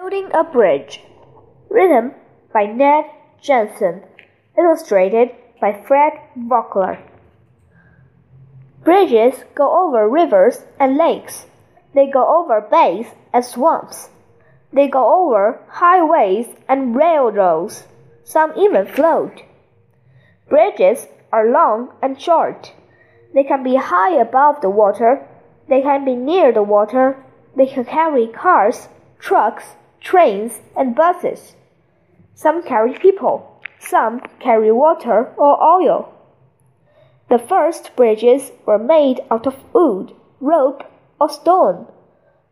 Building a Bridge. Written by Ned Jensen. Illustrated by Fred Vockler. Bridges go over rivers and lakes. They go over bays and swamps. They go over highways and railroads. Some even float. Bridges are long and short. They can be high above the water. They can be near the water. They can carry cars, trucks, trains, and buses. Some carry people. Some carry water or oil. The first bridges were made out of wood, rope, or stone.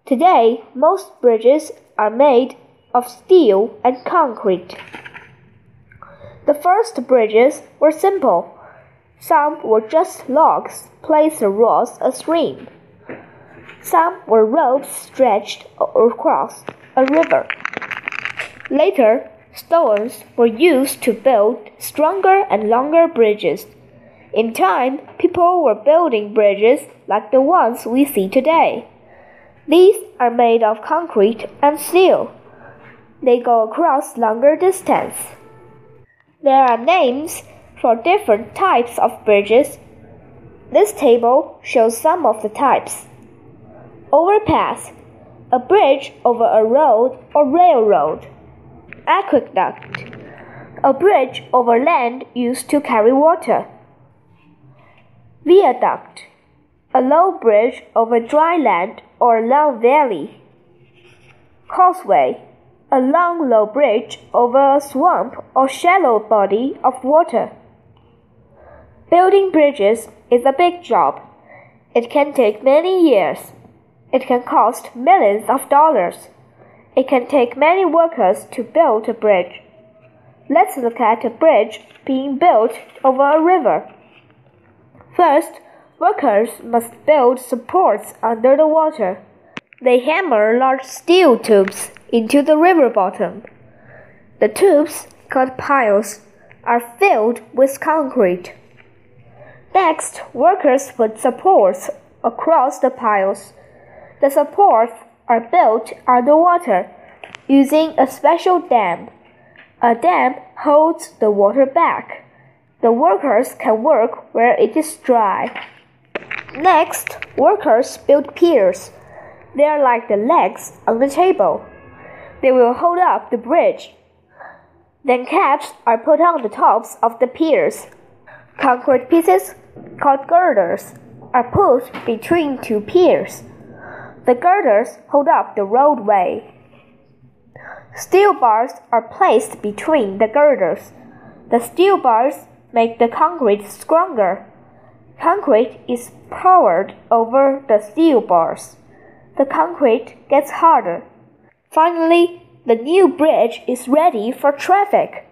Today, most bridges are made of steel and concrete. The first bridges were simple. Some were just logs placed across a stream. Some were ropes stretched across a river. Later, stones were used to build stronger and longer bridges. In time, people were building bridges like the ones we see today. These are made of concrete and steel. They go across longer distance. There are names for different types of bridges. This table shows some of the types. Overpass, a bridge over a road or railroad. Aqueduct, a bridge over land used to carry water. Viaduct, a low bridge over dry land or a valley. Causeway, a long low bridge over a swamp or shallow body of water. Building bridges is a big job. It can take many years. It can cost millions of dollars. It can take many workers to build a bridge. Let's look at a bridge being built over a river. First, workers must build supports under the water. They hammer large steel tubes into the river bottom. The tubes, called piles, are filled with concrete. Next, workers put supports across the piles. The supports are built underwater using a special dam. A dam holds the water back. The workers can work where it is dry. Next, workers build piers. They are like the legs on the table. They will hold up the bridge. Then caps are put on the tops of the piers. Concrete pieces, called girders, are put between two piers. The girders hold up the roadway. Steel bars are placed between the girders. The steel bars make the concrete stronger. Concrete is poured over the steel bars. The concrete gets harder. Finally, the new bridge is ready for traffic.